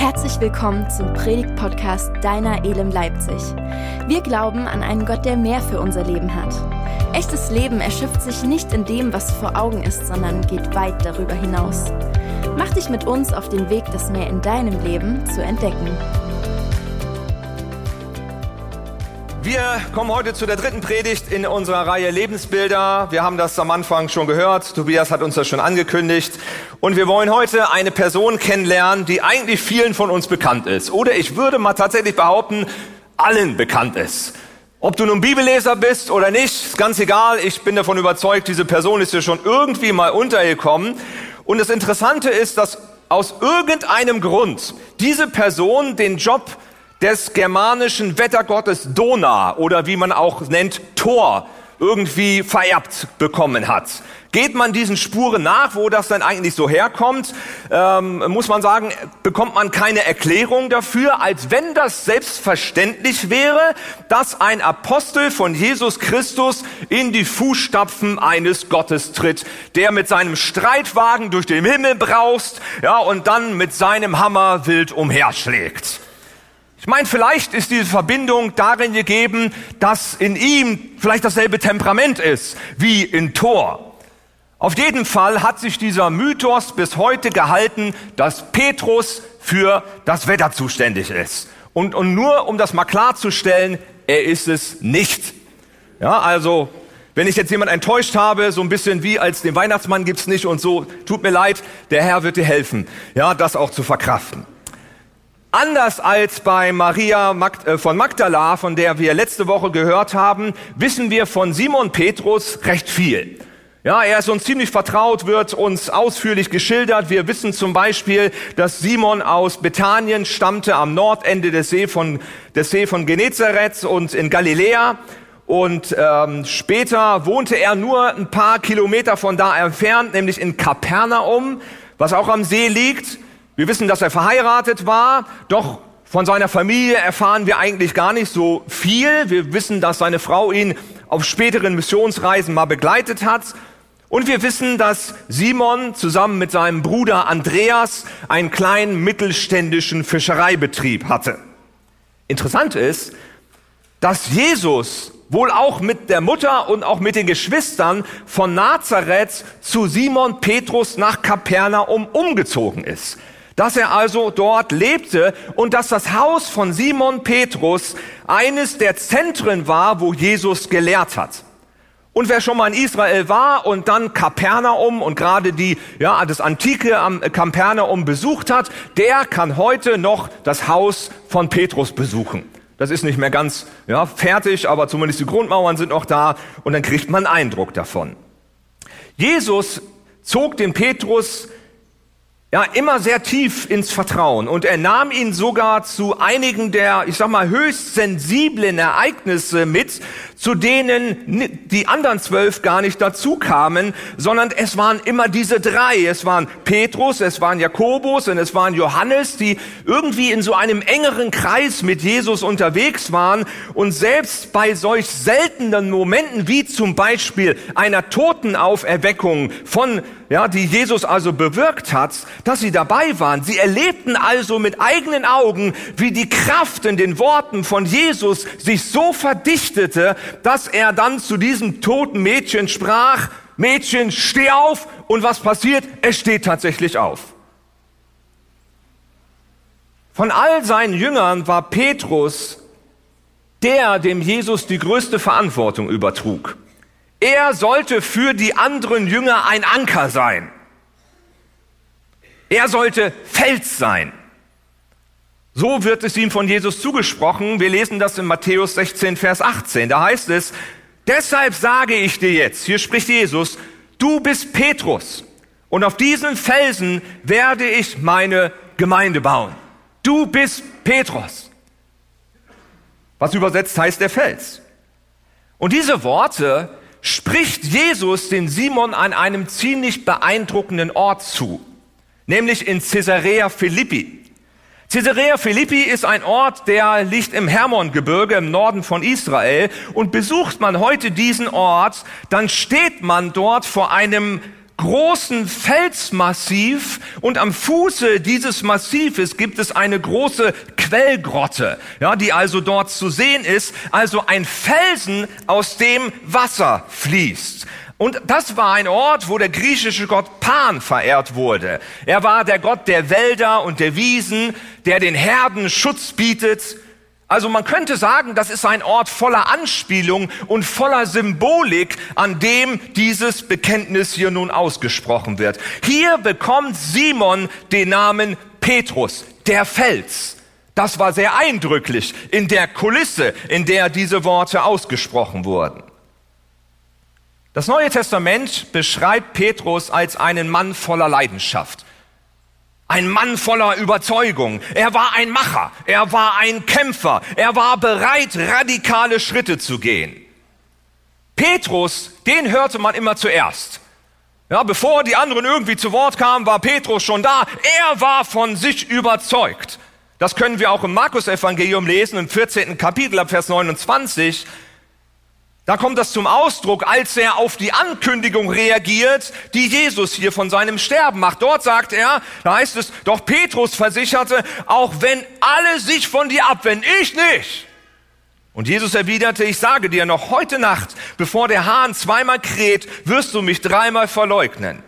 Herzlich willkommen zum Predigt-Podcast Deiner Elem Leipzig. Wir glauben an einen Gott, der mehr für unser Leben hat. Echtes Leben erschöpft sich nicht in dem, was vor Augen ist, sondern geht weit darüber hinaus. Mach dich mit uns auf den Weg, das mehr in deinem Leben zu entdecken. Wir kommen heute zu der dritten Predigt in unserer Reihe Lebensbilder. Wir haben das am Anfang schon gehört. Tobias hat uns das schon angekündigt. Und wir wollen heute eine Person kennenlernen, die eigentlich vielen von uns bekannt ist. Oder ich würde mal tatsächlich behaupten, allen bekannt ist. Ob du nun Bibelleser bist oder nicht, ist ganz egal. Ich bin davon überzeugt, diese Person ist dir schon irgendwie mal untergekommen. Und das Interessante ist, dass aus irgendeinem Grund diese Person den Job des germanischen Wettergottes Dona oder wie man auch nennt Thor irgendwie vererbt bekommen hat. Geht man diesen Spuren nach, wo das dann eigentlich so herkommt, ähm, muss man sagen, bekommt man keine Erklärung dafür, als wenn das selbstverständlich wäre, dass ein Apostel von Jesus Christus in die Fußstapfen eines Gottes tritt, der mit seinem Streitwagen durch den Himmel braust, ja, und dann mit seinem Hammer wild umherschlägt. Ich meine, vielleicht ist diese Verbindung darin gegeben, dass in ihm vielleicht dasselbe Temperament ist wie in Thor. Auf jeden Fall hat sich dieser Mythos bis heute gehalten, dass Petrus für das Wetter zuständig ist. Und, und nur um das mal klarzustellen, er ist es nicht. Ja, also wenn ich jetzt jemand enttäuscht habe, so ein bisschen wie als den Weihnachtsmann gibt's nicht und so, tut mir leid, der Herr wird dir helfen, ja, das auch zu verkraften. Anders als bei Maria äh, von Magdala, von der wir letzte Woche gehört haben, wissen wir von Simon Petrus recht viel. Ja, er ist uns ziemlich vertraut, wird uns ausführlich geschildert. Wir wissen zum Beispiel, dass Simon aus Bethanien stammte, am Nordende des See von, des See von Genezareth und in Galiläa. Und ähm, später wohnte er nur ein paar Kilometer von da entfernt, nämlich in Kapernaum, was auch am See liegt. Wir wissen, dass er verheiratet war, doch von seiner Familie erfahren wir eigentlich gar nicht so viel. Wir wissen, dass seine Frau ihn auf späteren Missionsreisen mal begleitet hat. Und wir wissen, dass Simon zusammen mit seinem Bruder Andreas einen kleinen mittelständischen Fischereibetrieb hatte. Interessant ist, dass Jesus wohl auch mit der Mutter und auch mit den Geschwistern von Nazareth zu Simon Petrus nach Kapernaum umgezogen ist dass er also dort lebte und dass das Haus von Simon Petrus eines der Zentren war, wo Jesus gelehrt hat. Und wer schon mal in Israel war und dann Kapernaum und gerade die, ja, das antike Kapernaum besucht hat, der kann heute noch das Haus von Petrus besuchen. Das ist nicht mehr ganz, ja, fertig, aber zumindest die Grundmauern sind noch da und dann kriegt man Eindruck davon. Jesus zog den Petrus ja, immer sehr tief ins Vertrauen und er nahm ihn sogar zu einigen der, ich sag mal, höchst sensiblen Ereignisse mit, zu denen die anderen zwölf gar nicht dazu kamen, sondern es waren immer diese drei. Es waren Petrus, es waren Jakobus und es waren Johannes, die irgendwie in so einem engeren Kreis mit Jesus unterwegs waren und selbst bei solch seltenen Momenten wie zum Beispiel einer Totenauferweckung von ja, die Jesus also bewirkt hat, dass sie dabei waren. Sie erlebten also mit eigenen Augen, wie die Kraft in den Worten von Jesus sich so verdichtete, dass er dann zu diesem toten Mädchen sprach, Mädchen, steh auf. Und was passiert? Es steht tatsächlich auf. Von all seinen Jüngern war Petrus der, dem Jesus die größte Verantwortung übertrug. Er sollte für die anderen Jünger ein Anker sein. Er sollte Fels sein. So wird es ihm von Jesus zugesprochen. Wir lesen das in Matthäus 16, Vers 18. Da heißt es, deshalb sage ich dir jetzt, hier spricht Jesus, du bist Petrus und auf diesen Felsen werde ich meine Gemeinde bauen. Du bist Petrus. Was übersetzt heißt der Fels. Und diese Worte spricht Jesus den Simon an einem ziemlich beeindruckenden Ort zu, nämlich in Caesarea Philippi. Caesarea Philippi ist ein Ort, der liegt im Hermongebirge im Norden von Israel und besucht man heute diesen Ort, dann steht man dort vor einem großen Felsmassiv und am Fuße dieses Massives gibt es eine große Quellgrotte, ja, die also dort zu sehen ist, also ein Felsen, aus dem Wasser fließt. Und das war ein Ort, wo der griechische Gott Pan verehrt wurde. Er war der Gott der Wälder und der Wiesen, der den Herden Schutz bietet. Also man könnte sagen, das ist ein Ort voller Anspielung und voller Symbolik, an dem dieses Bekenntnis hier nun ausgesprochen wird. Hier bekommt Simon den Namen Petrus, der Fels. Das war sehr eindrücklich in der Kulisse, in der diese Worte ausgesprochen wurden. Das Neue Testament beschreibt Petrus als einen Mann voller Leidenschaft. Ein Mann voller Überzeugung. Er war ein Macher. Er war ein Kämpfer. Er war bereit, radikale Schritte zu gehen. Petrus, den hörte man immer zuerst. Ja, bevor die anderen irgendwie zu Wort kamen, war Petrus schon da. Er war von sich überzeugt. Das können wir auch im Markus-Evangelium lesen, im 14. Kapitel ab Vers 29. Da kommt das zum Ausdruck, als er auf die Ankündigung reagiert, die Jesus hier von seinem Sterben macht. Dort sagt er, da heißt es, doch Petrus versicherte, auch wenn alle sich von dir abwenden, ich nicht. Und Jesus erwiderte, ich sage dir noch heute Nacht, bevor der Hahn zweimal kräht, wirst du mich dreimal verleugnen.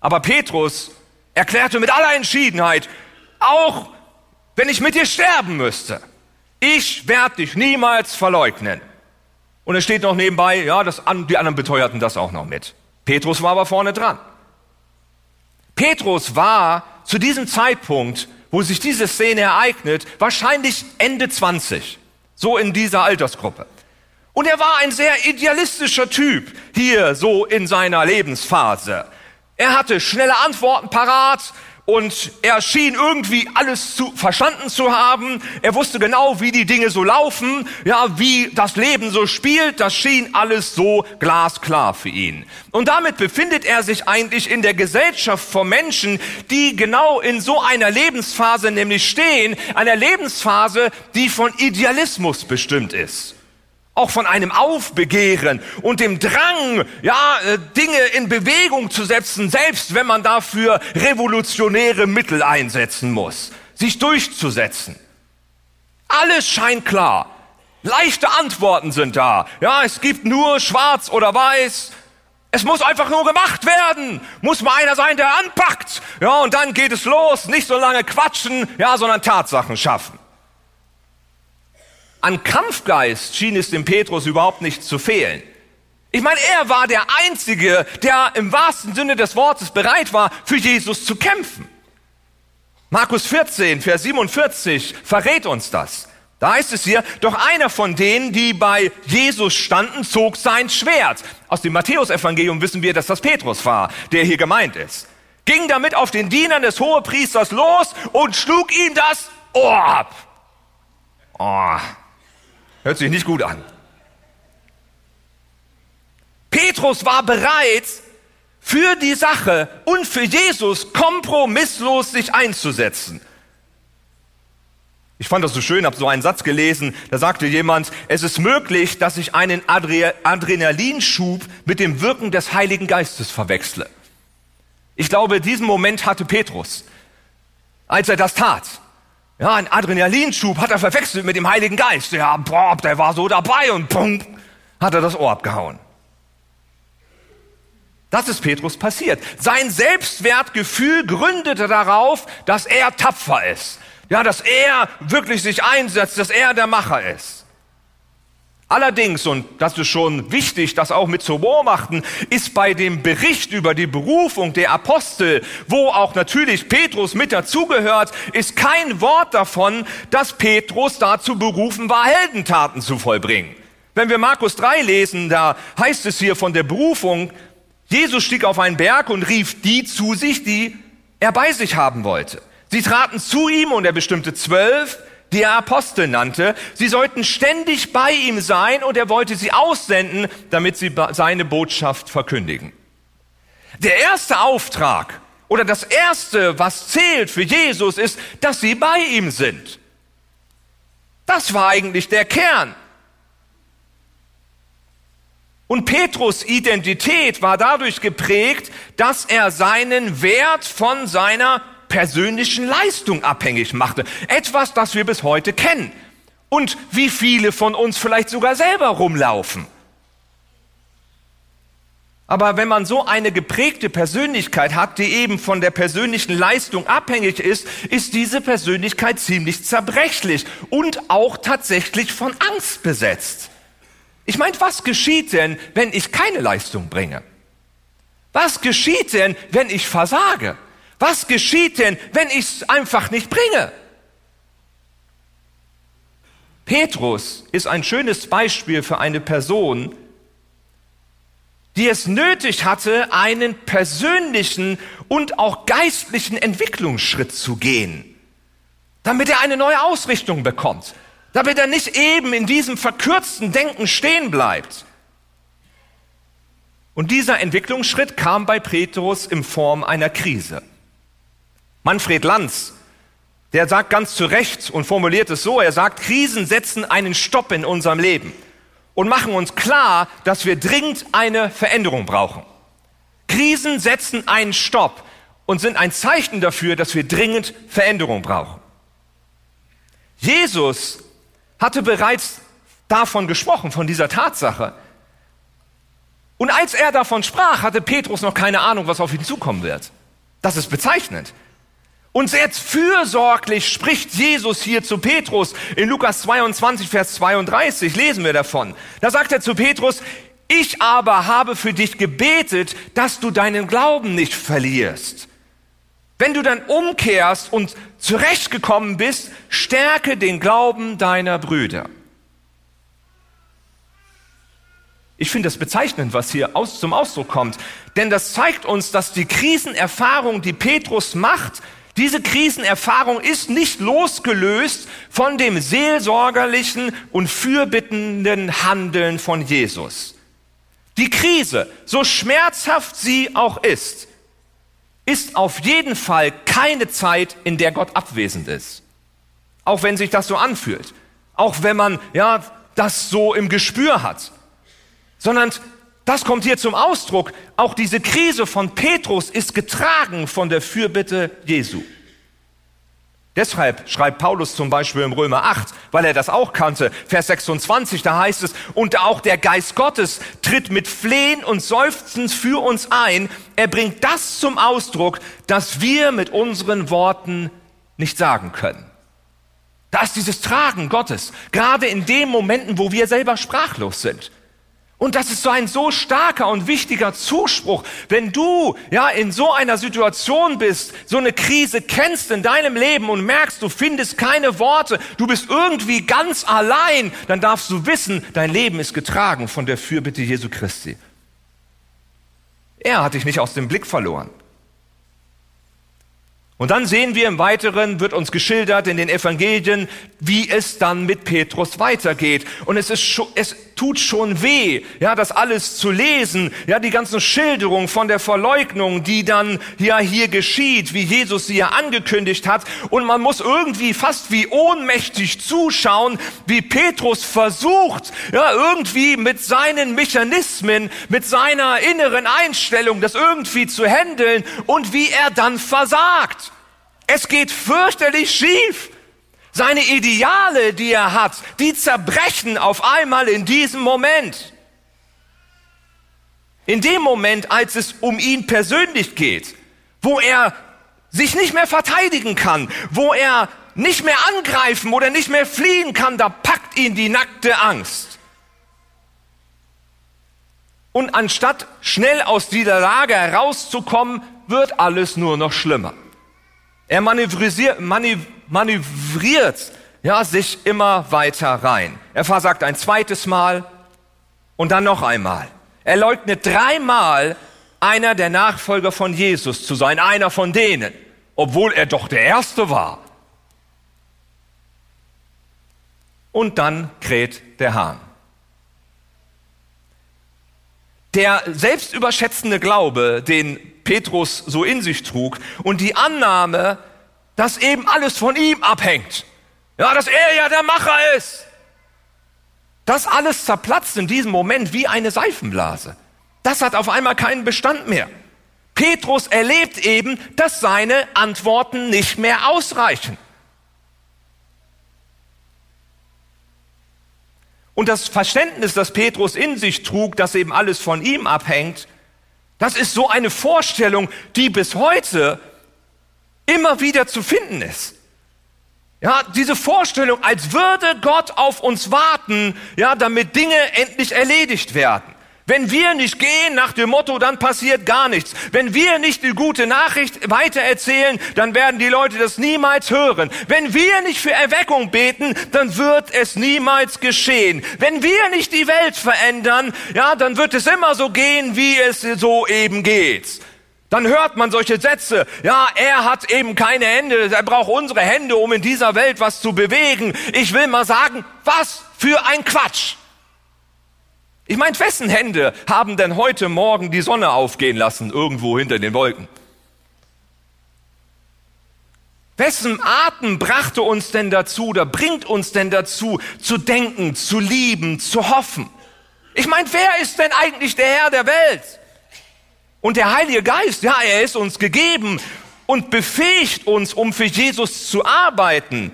Aber Petrus erklärte mit aller Entschiedenheit, auch wenn ich mit dir sterben müsste, ich werde dich niemals verleugnen. Und es steht noch nebenbei, ja, das, die anderen beteuerten das auch noch mit. Petrus war aber vorne dran. Petrus war zu diesem Zeitpunkt, wo sich diese Szene ereignet, wahrscheinlich Ende 20, so in dieser Altersgruppe. Und er war ein sehr idealistischer Typ hier so in seiner Lebensphase. Er hatte schnelle Antworten parat, und er schien irgendwie alles zu, verstanden zu haben. Er wusste genau, wie die Dinge so laufen, ja, wie das Leben so spielt. Das schien alles so glasklar für ihn. Und damit befindet er sich eigentlich in der Gesellschaft von Menschen, die genau in so einer Lebensphase nämlich stehen, einer Lebensphase, die von Idealismus bestimmt ist auch von einem Aufbegehren und dem Drang, ja, äh, Dinge in Bewegung zu setzen, selbst wenn man dafür revolutionäre Mittel einsetzen muss, sich durchzusetzen. Alles scheint klar. Leichte Antworten sind da. Ja, es gibt nur schwarz oder weiß. Es muss einfach nur gemacht werden. Muss mal einer sein, der anpackt. Ja, und dann geht es los. Nicht so lange quatschen, ja, sondern Tatsachen schaffen. An Kampfgeist schien es dem Petrus überhaupt nicht zu fehlen. Ich meine, er war der Einzige, der im wahrsten Sinne des Wortes bereit war, für Jesus zu kämpfen. Markus 14, Vers 47 verrät uns das. Da heißt es hier, doch einer von denen, die bei Jesus standen, zog sein Schwert. Aus dem Matthäusevangelium wissen wir, dass das Petrus war, der hier gemeint ist. Ging damit auf den Dienern des Hohepriesters los und schlug ihm das Ohr ab. Oh, Hört sich nicht gut an. Petrus war bereit, für die Sache und für Jesus kompromisslos sich einzusetzen. Ich fand das so schön, habe so einen Satz gelesen, da sagte jemand, es ist möglich, dass ich einen Adrenalinschub mit dem Wirken des Heiligen Geistes verwechsle. Ich glaube, diesen Moment hatte Petrus, als er das tat. Ja, ein Adrenalinschub hat er verwechselt mit dem Heiligen Geist. Ja, boah, der war so dabei und pum, hat er das Ohr abgehauen. Das ist Petrus passiert. Sein Selbstwertgefühl gründete darauf, dass er tapfer ist. Ja, dass er wirklich sich einsetzt, dass er der Macher ist. Allerdings, und das ist schon wichtig, das auch mit zu beobachten, ist bei dem Bericht über die Berufung der Apostel, wo auch natürlich Petrus mit dazugehört, ist kein Wort davon, dass Petrus dazu berufen war, Heldentaten zu vollbringen. Wenn wir Markus 3 lesen, da heißt es hier von der Berufung, Jesus stieg auf einen Berg und rief die zu sich, die er bei sich haben wollte. Sie traten zu ihm und er bestimmte zwölf, die er Apostel nannte. Sie sollten ständig bei ihm sein und er wollte sie aussenden, damit sie seine Botschaft verkündigen. Der erste Auftrag oder das erste, was zählt für Jesus, ist, dass sie bei ihm sind. Das war eigentlich der Kern. Und Petrus Identität war dadurch geprägt, dass er seinen Wert von seiner persönlichen Leistung abhängig machte. Etwas, das wir bis heute kennen. Und wie viele von uns vielleicht sogar selber rumlaufen. Aber wenn man so eine geprägte Persönlichkeit hat, die eben von der persönlichen Leistung abhängig ist, ist diese Persönlichkeit ziemlich zerbrechlich und auch tatsächlich von Angst besetzt. Ich meine, was geschieht denn, wenn ich keine Leistung bringe? Was geschieht denn, wenn ich versage? Was geschieht denn, wenn ich es einfach nicht bringe? Petrus ist ein schönes Beispiel für eine Person, die es nötig hatte, einen persönlichen und auch geistlichen Entwicklungsschritt zu gehen, damit er eine neue Ausrichtung bekommt, damit er nicht eben in diesem verkürzten Denken stehen bleibt. Und dieser Entwicklungsschritt kam bei Petrus in Form einer Krise. Manfred Lanz, der sagt ganz zu Recht und formuliert es so, er sagt, Krisen setzen einen Stopp in unserem Leben und machen uns klar, dass wir dringend eine Veränderung brauchen. Krisen setzen einen Stopp und sind ein Zeichen dafür, dass wir dringend Veränderung brauchen. Jesus hatte bereits davon gesprochen, von dieser Tatsache. Und als er davon sprach, hatte Petrus noch keine Ahnung, was auf ihn zukommen wird. Das ist bezeichnend. Und sehr fürsorglich spricht Jesus hier zu Petrus. In Lukas 22, Vers 32 lesen wir davon. Da sagt er zu Petrus, ich aber habe für dich gebetet, dass du deinen Glauben nicht verlierst. Wenn du dann umkehrst und zurechtgekommen bist, stärke den Glauben deiner Brüder. Ich finde es bezeichnend, was hier aus, zum Ausdruck kommt, denn das zeigt uns, dass die Krisenerfahrung, die Petrus macht, diese Krisenerfahrung ist nicht losgelöst von dem seelsorgerlichen und fürbittenden Handeln von Jesus. Die Krise, so schmerzhaft sie auch ist, ist auf jeden Fall keine Zeit, in der Gott abwesend ist. Auch wenn sich das so anfühlt. Auch wenn man, ja, das so im Gespür hat. Sondern das kommt hier zum Ausdruck. Auch diese Krise von Petrus ist getragen von der Fürbitte Jesu. Deshalb schreibt Paulus zum Beispiel im Römer 8, weil er das auch kannte, Vers 26, da heißt es, und auch der Geist Gottes tritt mit Flehen und Seufzen für uns ein. Er bringt das zum Ausdruck, dass wir mit unseren Worten nicht sagen können. Da ist dieses Tragen Gottes, gerade in den Momenten, wo wir selber sprachlos sind. Und das ist so ein so starker und wichtiger Zuspruch. Wenn du ja in so einer Situation bist, so eine Krise kennst in deinem Leben und merkst, du findest keine Worte, du bist irgendwie ganz allein, dann darfst du wissen, dein Leben ist getragen von der Fürbitte Jesu Christi. Er hat dich nicht aus dem Blick verloren. Und dann sehen wir im Weiteren, wird uns geschildert in den Evangelien, wie es dann mit Petrus weitergeht. Und es ist schon, es tut schon weh, ja, das alles zu lesen, ja, die ganzen Schilderungen von der Verleugnung, die dann ja hier geschieht, wie Jesus sie ja angekündigt hat. Und man muss irgendwie fast wie ohnmächtig zuschauen, wie Petrus versucht, ja, irgendwie mit seinen Mechanismen, mit seiner inneren Einstellung, das irgendwie zu handeln und wie er dann versagt. Es geht fürchterlich schief. Seine Ideale, die er hat, die zerbrechen auf einmal in diesem Moment. In dem Moment, als es um ihn persönlich geht, wo er sich nicht mehr verteidigen kann, wo er nicht mehr angreifen oder nicht mehr fliehen kann, da packt ihn die nackte Angst. Und anstatt schnell aus dieser Lage herauszukommen, wird alles nur noch schlimmer. Er manövriert, manövriert ja, sich immer weiter rein. Er versagt ein zweites Mal und dann noch einmal. Er leugnet dreimal, einer der Nachfolger von Jesus zu sein, einer von denen, obwohl er doch der Erste war. Und dann kräht der Hahn. Der selbstüberschätzende Glaube, den Petrus so in sich trug und die Annahme, dass eben alles von ihm abhängt. Ja, dass er ja der Macher ist. Das alles zerplatzt in diesem Moment wie eine Seifenblase. Das hat auf einmal keinen Bestand mehr. Petrus erlebt eben, dass seine Antworten nicht mehr ausreichen. Und das Verständnis, das Petrus in sich trug, dass eben alles von ihm abhängt, das ist so eine Vorstellung, die bis heute immer wieder zu finden ist. Ja, diese Vorstellung, als würde Gott auf uns warten, ja, damit Dinge endlich erledigt werden. Wenn wir nicht gehen nach dem Motto, dann passiert gar nichts. Wenn wir nicht die gute Nachricht weitererzählen, dann werden die Leute das niemals hören. Wenn wir nicht für Erweckung beten, dann wird es niemals geschehen. Wenn wir nicht die Welt verändern, ja, dann wird es immer so gehen, wie es so eben geht. Dann hört man solche Sätze. Ja, er hat eben keine Hände. Er braucht unsere Hände, um in dieser Welt was zu bewegen. Ich will mal sagen, was für ein Quatsch. Ich meine, wessen Hände haben denn heute Morgen die Sonne aufgehen lassen, irgendwo hinter den Wolken? Wessen Atem brachte uns denn dazu oder bringt uns denn dazu, zu denken, zu lieben, zu hoffen? Ich meine, wer ist denn eigentlich der Herr der Welt? Und der Heilige Geist, ja, er ist uns gegeben und befähigt uns, um für Jesus zu arbeiten.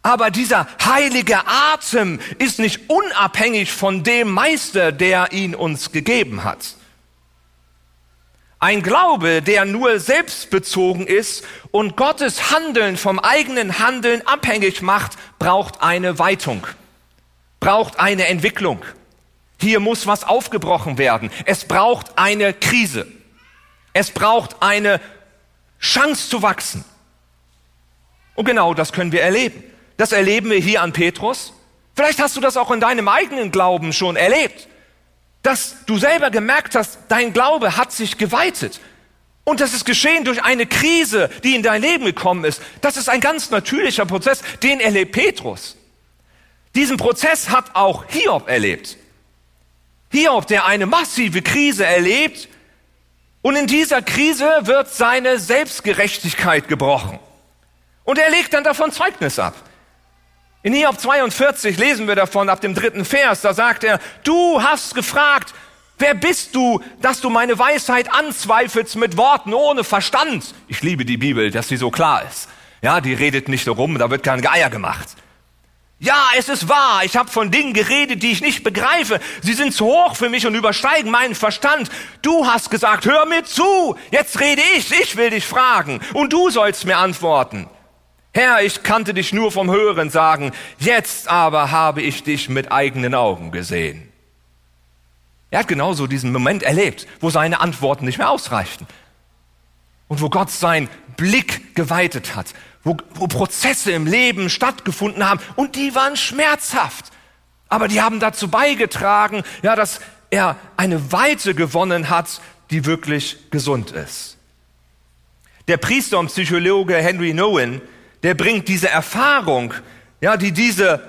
Aber dieser heilige Atem ist nicht unabhängig von dem Meister, der ihn uns gegeben hat. Ein Glaube, der nur selbstbezogen ist und Gottes Handeln vom eigenen Handeln abhängig macht, braucht eine Weitung, braucht eine Entwicklung. Hier muss was aufgebrochen werden. Es braucht eine Krise. Es braucht eine Chance zu wachsen. Und genau das können wir erleben. Das erleben wir hier an Petrus. Vielleicht hast du das auch in deinem eigenen Glauben schon erlebt, dass du selber gemerkt hast, dein Glaube hat sich geweitet. Und das ist geschehen durch eine Krise, die in dein Leben gekommen ist. Das ist ein ganz natürlicher Prozess, den erlebt Petrus. Diesen Prozess hat auch Hiob erlebt. Hiob, der eine massive Krise erlebt, und in dieser Krise wird seine Selbstgerechtigkeit gebrochen. Und er legt dann davon Zeugnis ab. In Hiob 42 lesen wir davon ab dem dritten Vers, da sagt er, du hast gefragt, wer bist du, dass du meine Weisheit anzweifelst mit Worten ohne Verstand? Ich liebe die Bibel, dass sie so klar ist. Ja, die redet nicht rum, da wird kein Geier gemacht. Ja, es ist wahr, ich habe von Dingen geredet, die ich nicht begreife. Sie sind zu hoch für mich und übersteigen meinen Verstand. Du hast gesagt, hör mir zu, jetzt rede ich, ich will dich fragen und du sollst mir antworten. Herr, ich kannte dich nur vom Hören sagen, jetzt aber habe ich dich mit eigenen Augen gesehen. Er hat genauso diesen Moment erlebt, wo seine Antworten nicht mehr ausreichten. Und wo Gott seinen Blick geweitet hat, wo, wo Prozesse im Leben stattgefunden haben und die waren schmerzhaft. Aber die haben dazu beigetragen, ja, dass er eine Weite gewonnen hat, die wirklich gesund ist. Der Priester und Psychologe Henry Nowen der bringt diese Erfahrung, ja, die diese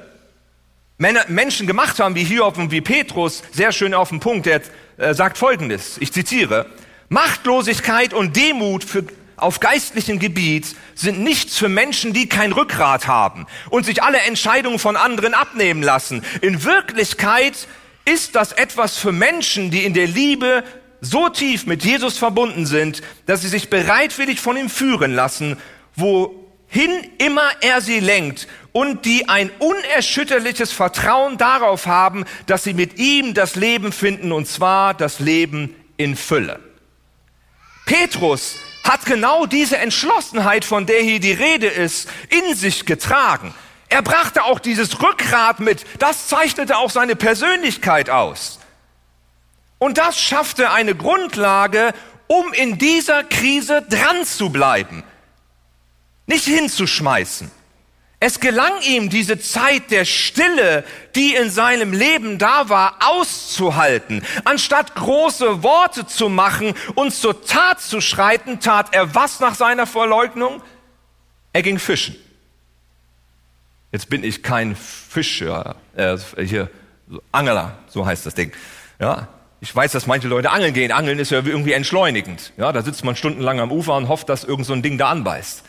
Männer, Menschen gemacht haben, wie Hiob und wie Petrus, sehr schön auf den Punkt. Er äh, sagt Folgendes, ich zitiere, Machtlosigkeit und Demut für, auf geistlichem Gebiet sind nichts für Menschen, die kein Rückgrat haben und sich alle Entscheidungen von anderen abnehmen lassen. In Wirklichkeit ist das etwas für Menschen, die in der Liebe so tief mit Jesus verbunden sind, dass sie sich bereitwillig von ihm führen lassen, wo hin immer er sie lenkt und die ein unerschütterliches Vertrauen darauf haben, dass sie mit ihm das Leben finden und zwar das Leben in Fülle. Petrus hat genau diese Entschlossenheit, von der hier die Rede ist, in sich getragen. Er brachte auch dieses Rückgrat mit, das zeichnete auch seine Persönlichkeit aus. Und das schaffte eine Grundlage, um in dieser Krise dran zu bleiben nicht hinzuschmeißen. Es gelang ihm, diese Zeit der Stille, die in seinem Leben da war, auszuhalten. Anstatt große Worte zu machen und zur Tat zu schreiten, tat er was nach seiner Verleugnung? Er ging fischen. Jetzt bin ich kein Fischer, äh, hier, Angler, so heißt das Ding. Ja, ich weiß, dass manche Leute angeln gehen. Angeln ist ja irgendwie entschleunigend. Ja, da sitzt man stundenlang am Ufer und hofft, dass irgend so ein Ding da anbeißt.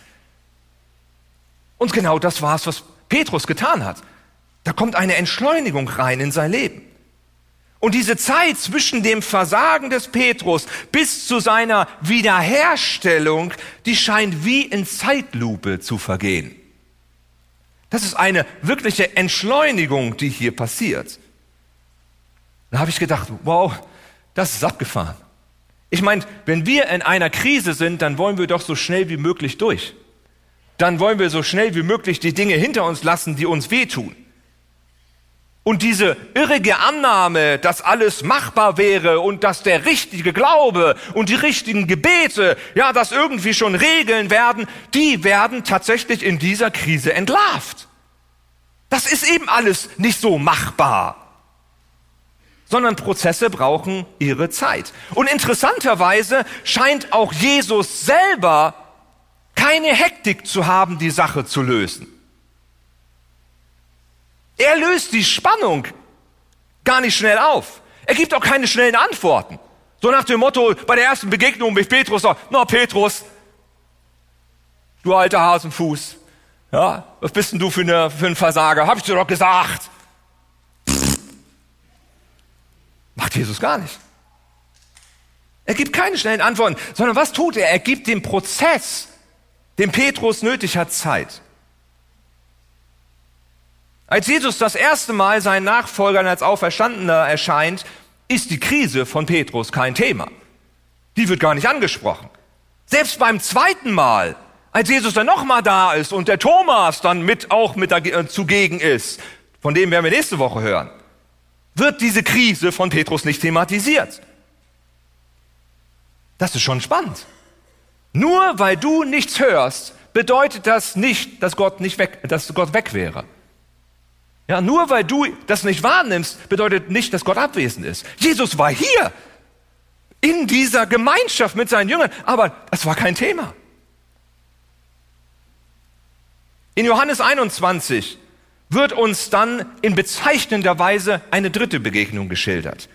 Und genau das war es, was Petrus getan hat. Da kommt eine Entschleunigung rein in sein Leben. Und diese Zeit zwischen dem Versagen des Petrus bis zu seiner Wiederherstellung, die scheint wie in Zeitlupe zu vergehen. Das ist eine wirkliche Entschleunigung, die hier passiert. Da habe ich gedacht, wow, das ist abgefahren. Ich meine, wenn wir in einer Krise sind, dann wollen wir doch so schnell wie möglich durch. Dann wollen wir so schnell wie möglich die Dinge hinter uns lassen, die uns wehtun. Und diese irrige Annahme, dass alles machbar wäre und dass der richtige Glaube und die richtigen Gebete, ja, das irgendwie schon regeln werden, die werden tatsächlich in dieser Krise entlarvt. Das ist eben alles nicht so machbar, sondern Prozesse brauchen ihre Zeit. Und interessanterweise scheint auch Jesus selber keine Hektik zu haben, die Sache zu lösen. Er löst die Spannung gar nicht schnell auf. Er gibt auch keine schnellen Antworten. So nach dem Motto, bei der ersten Begegnung mit Petrus, na Petrus, du alter Hasenfuß, ja, was bist denn du für, eine, für ein Versager? Hab ich dir doch gesagt. Macht Jesus gar nicht. Er gibt keine schnellen Antworten, sondern was tut er? Er gibt dem Prozess, dem Petrus nötig hat, Zeit. Als Jesus das erste Mal seinen Nachfolgern als Auferstandener erscheint, ist die Krise von Petrus kein Thema. Die wird gar nicht angesprochen. Selbst beim zweiten Mal, als Jesus dann nochmal da ist und der Thomas dann mit auch mit äh, zugegen ist, von dem werden wir nächste Woche hören, wird diese Krise von Petrus nicht thematisiert. Das ist schon spannend. Nur weil du nichts hörst, bedeutet das nicht, dass Gott nicht weg, dass Gott weg wäre. Ja, nur weil du das nicht wahrnimmst, bedeutet nicht, dass Gott abwesend ist. Jesus war hier in dieser Gemeinschaft mit seinen Jüngern, aber es war kein Thema. In Johannes 21 wird uns dann in bezeichnender Weise eine dritte Begegnung geschildert.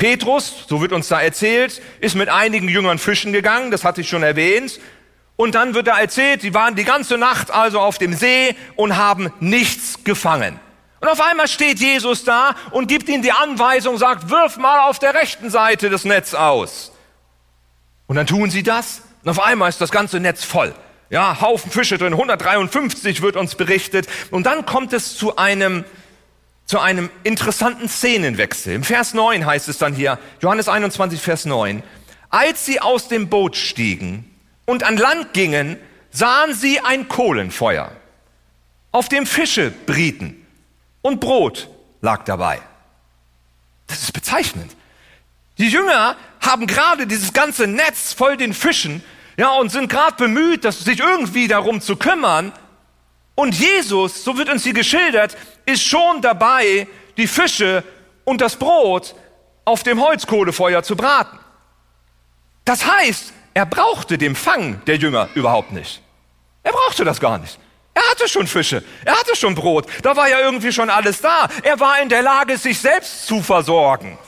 Petrus, so wird uns da erzählt, ist mit einigen Jüngern fischen gegangen, das hatte ich schon erwähnt, und dann wird da erzählt, sie waren die ganze Nacht also auf dem See und haben nichts gefangen. Und auf einmal steht Jesus da und gibt ihnen die Anweisung, sagt, wirf mal auf der rechten Seite das Netz aus. Und dann tun sie das und auf einmal ist das ganze Netz voll. Ja, Haufen Fische drin, 153 wird uns berichtet. Und dann kommt es zu einem, zu einem interessanten Szenenwechsel. Im Vers 9 heißt es dann hier, Johannes 21, Vers 9. Als sie aus dem Boot stiegen, und an Land gingen, sahen sie ein Kohlenfeuer, auf dem Fische brieten und Brot lag dabei. Das ist bezeichnend. Die Jünger haben gerade dieses ganze Netz voll den Fischen, ja, und sind gerade bemüht, sich irgendwie darum zu kümmern. Und Jesus, so wird uns hier geschildert, ist schon dabei, die Fische und das Brot auf dem Holzkohlefeuer zu braten. Das heißt, er brauchte den Fang der Jünger überhaupt nicht. Er brauchte das gar nicht. Er hatte schon Fische, er hatte schon Brot, da war ja irgendwie schon alles da. Er war in der Lage, sich selbst zu versorgen.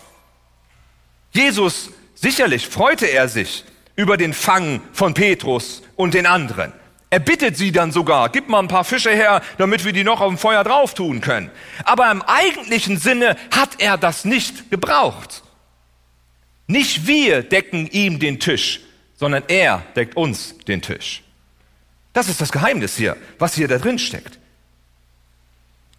Jesus, sicherlich freute er sich über den Fang von Petrus und den anderen. Er bittet sie dann sogar, gib mal ein paar Fische her, damit wir die noch auf dem Feuer drauf tun können. Aber im eigentlichen Sinne hat er das nicht gebraucht. Nicht wir decken ihm den Tisch, sondern er deckt uns den Tisch. Das ist das Geheimnis hier, was hier da drin steckt.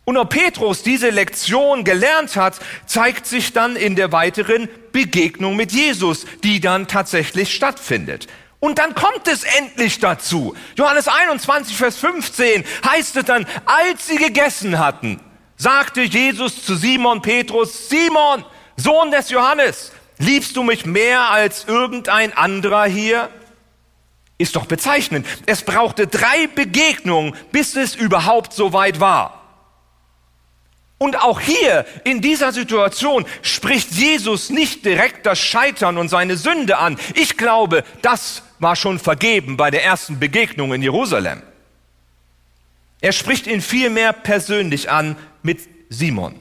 Und ob Petrus diese Lektion gelernt hat, zeigt sich dann in der weiteren Begegnung mit Jesus, die dann tatsächlich stattfindet. Und dann kommt es endlich dazu. Johannes 21, Vers 15 heißt es dann, als sie gegessen hatten, sagte Jesus zu Simon Petrus, Simon, Sohn des Johannes, Liebst du mich mehr als irgendein anderer hier? Ist doch bezeichnend. Es brauchte drei Begegnungen, bis es überhaupt so weit war. Und auch hier in dieser Situation spricht Jesus nicht direkt das Scheitern und seine Sünde an. Ich glaube, das war schon vergeben bei der ersten Begegnung in Jerusalem. Er spricht ihn vielmehr persönlich an mit Simon.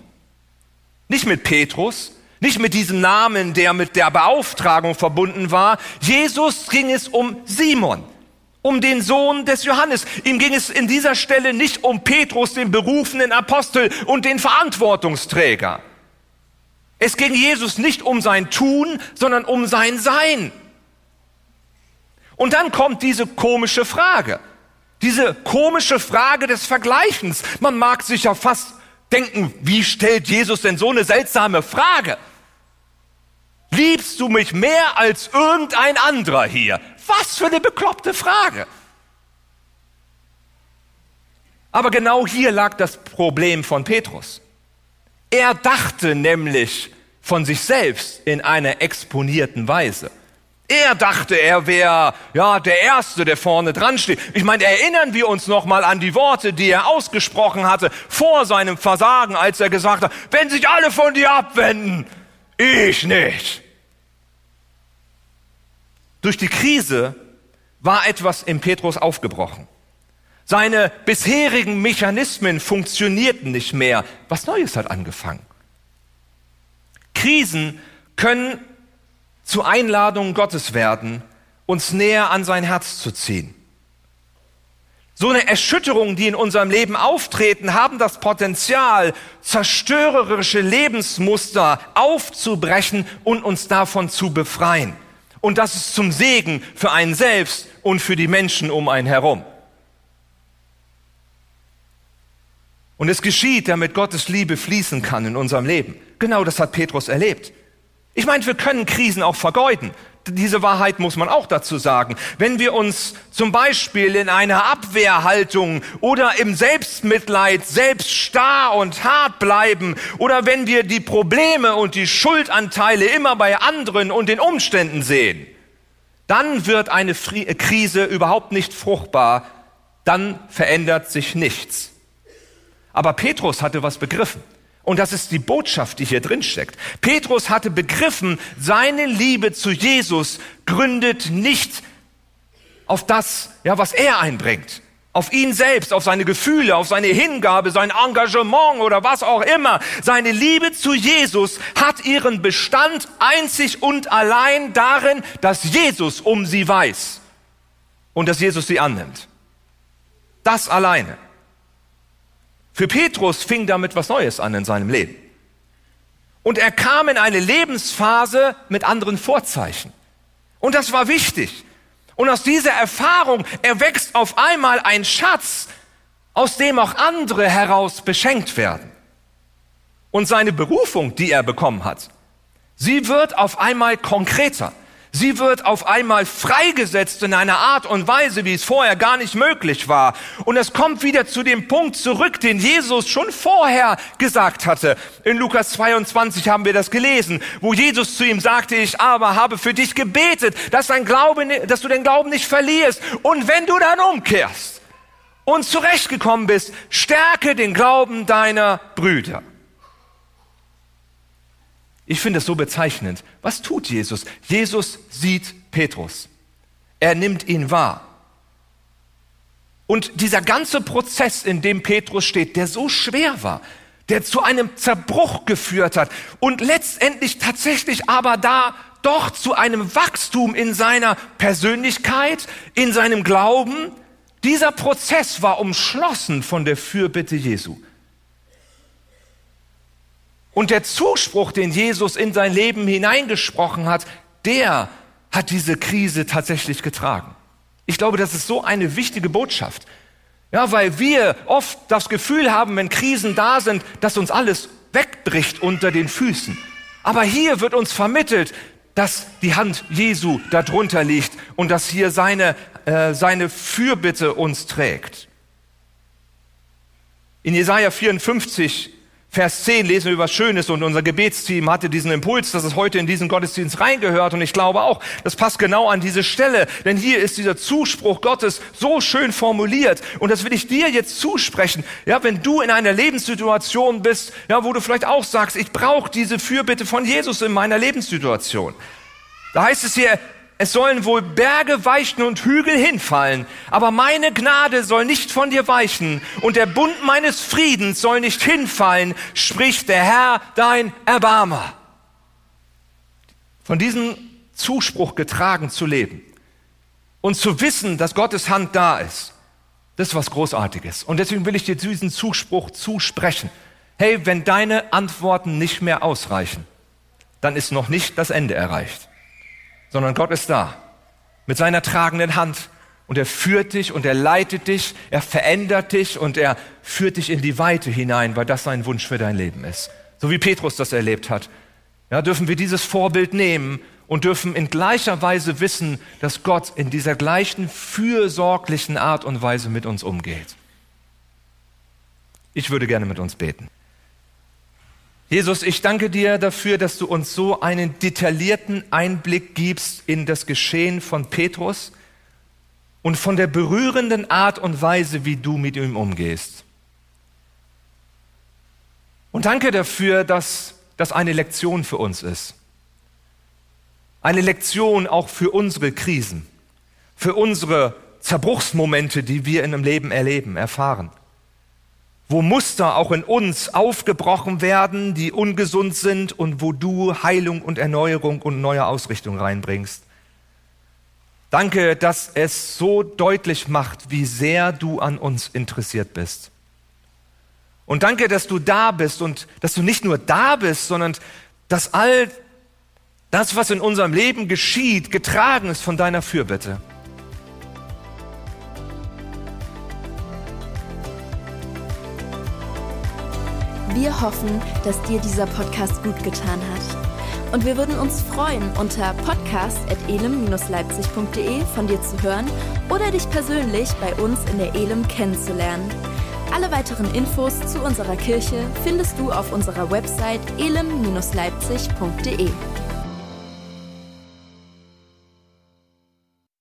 Nicht mit Petrus, nicht mit diesem Namen, der mit der Beauftragung verbunden war. Jesus ging es um Simon. um den Sohn des Johannes. Ihm ging es in dieser Stelle nicht um Petrus, den berufenen Apostel und den Verantwortungsträger. Es ging Jesus nicht um sein Tun, sondern um sein Sein. Und dann kommt diese komische Frage. Diese komische Frage des Vergleichens. Man mag sich ja fast denken, wie stellt Jesus denn so eine seltsame Frage? Liebst du mich mehr als irgendein anderer hier? Was für eine bekloppte Frage. Aber genau hier lag das Problem von Petrus. Er dachte nämlich von sich selbst in einer exponierten Weise. Er dachte, er wäre ja der Erste, der vorne dran steht. Ich meine, erinnern wir uns noch mal an die Worte, die er ausgesprochen hatte vor seinem Versagen, als er gesagt hat: Wenn sich alle von dir abwenden, ich nicht. Durch die Krise war etwas in Petrus aufgebrochen. Seine bisherigen Mechanismen funktionierten nicht mehr. Was Neues hat angefangen. Krisen können zu Einladungen Gottes werden, uns näher an sein Herz zu ziehen. So eine Erschütterung, die in unserem Leben auftreten, haben das Potenzial, zerstörerische Lebensmuster aufzubrechen und uns davon zu befreien. Und das ist zum Segen für einen selbst und für die Menschen um einen herum. Und es geschieht, damit Gottes Liebe fließen kann in unserem Leben. Genau das hat Petrus erlebt. Ich meine, wir können Krisen auch vergeuden. Diese Wahrheit muss man auch dazu sagen. Wenn wir uns zum Beispiel in einer Abwehrhaltung oder im Selbstmitleid selbst starr und hart bleiben oder wenn wir die Probleme und die Schuldanteile immer bei anderen und den Umständen sehen, dann wird eine Krise überhaupt nicht fruchtbar, dann verändert sich nichts. Aber Petrus hatte was begriffen. Und das ist die Botschaft, die hier drin steckt. Petrus hatte begriffen, seine Liebe zu Jesus gründet nicht auf das, ja, was er einbringt. Auf ihn selbst, auf seine Gefühle, auf seine Hingabe, sein Engagement oder was auch immer. Seine Liebe zu Jesus hat ihren Bestand einzig und allein darin, dass Jesus um sie weiß und dass Jesus sie annimmt. Das alleine. Für Petrus fing damit was Neues an in seinem Leben. Und er kam in eine Lebensphase mit anderen Vorzeichen. Und das war wichtig. Und aus dieser Erfahrung erwächst auf einmal ein Schatz, aus dem auch andere heraus beschenkt werden. Und seine Berufung, die er bekommen hat, sie wird auf einmal konkreter. Sie wird auf einmal freigesetzt in einer Art und Weise, wie es vorher gar nicht möglich war. Und es kommt wieder zu dem Punkt zurück, den Jesus schon vorher gesagt hatte. In Lukas 22 haben wir das gelesen, wo Jesus zu ihm sagte, ich aber habe für dich gebetet, dass, dein Glaube, dass du den Glauben nicht verlierst. Und wenn du dann umkehrst und zurechtgekommen bist, stärke den Glauben deiner Brüder. Ich finde es so bezeichnend. Was tut Jesus? Jesus sieht Petrus. Er nimmt ihn wahr. Und dieser ganze Prozess, in dem Petrus steht, der so schwer war, der zu einem Zerbruch geführt hat und letztendlich tatsächlich aber da doch zu einem Wachstum in seiner Persönlichkeit, in seinem Glauben, dieser Prozess war umschlossen von der Fürbitte Jesu. Und der Zuspruch, den Jesus in sein Leben hineingesprochen hat, der hat diese Krise tatsächlich getragen. Ich glaube, das ist so eine wichtige Botschaft. Ja, weil wir oft das Gefühl haben, wenn Krisen da sind, dass uns alles wegbricht unter den Füßen. Aber hier wird uns vermittelt, dass die Hand Jesu darunter liegt und dass hier seine, äh, seine Fürbitte uns trägt. In Jesaja 54 Vers 10 lesen wir was Schönes und unser Gebetsteam hatte diesen Impuls, dass es heute in diesen Gottesdienst reingehört und ich glaube auch, das passt genau an diese Stelle, denn hier ist dieser Zuspruch Gottes so schön formuliert und das will ich dir jetzt zusprechen. Ja, wenn du in einer Lebenssituation bist, ja, wo du vielleicht auch sagst, ich brauche diese Fürbitte von Jesus in meiner Lebenssituation. Da heißt es hier, es sollen wohl Berge weichen und Hügel hinfallen, aber meine Gnade soll nicht von dir weichen und der Bund meines Friedens soll nicht hinfallen, spricht der Herr, dein Erbarmer. Von diesem Zuspruch getragen zu leben, und zu wissen, dass Gottes Hand da ist, das ist was Großartiges. Und deswegen will ich dir diesen Zuspruch zusprechen. Hey, wenn deine Antworten nicht mehr ausreichen, dann ist noch nicht das Ende erreicht, sondern Gott ist da mit seiner tragenden Hand und er führt dich und er leitet dich, er verändert dich und er führt dich in die Weite hinein, weil das sein Wunsch für dein Leben ist. So wie Petrus das erlebt hat. Ja, dürfen wir dieses Vorbild nehmen und dürfen in gleicher Weise wissen, dass Gott in dieser gleichen fürsorglichen Art und Weise mit uns umgeht. Ich würde gerne mit uns beten. Jesus, ich danke dir dafür, dass du uns so einen detaillierten Einblick gibst in das Geschehen von Petrus und von der berührenden Art und Weise, wie du mit ihm umgehst. Und danke dafür, dass das eine Lektion für uns ist. Eine Lektion auch für unsere Krisen, für unsere Zerbruchsmomente, die wir in einem Leben erleben, erfahren. Wo Muster auch in uns aufgebrochen werden, die ungesund sind und wo du Heilung und Erneuerung und neue Ausrichtung reinbringst. Danke, dass es so deutlich macht, wie sehr du an uns interessiert bist. Und danke, dass du da bist und dass du nicht nur da bist, sondern dass all das, was in unserem Leben geschieht, getragen ist von deiner Fürbitte. Wir hoffen, dass dir dieser Podcast gut getan hat. Und wir würden uns freuen, unter podcast.elem-leipzig.de von dir zu hören oder dich persönlich bei uns in der Elem kennenzulernen. Alle weiteren Infos zu unserer Kirche findest du auf unserer Website elem-leipzig.de.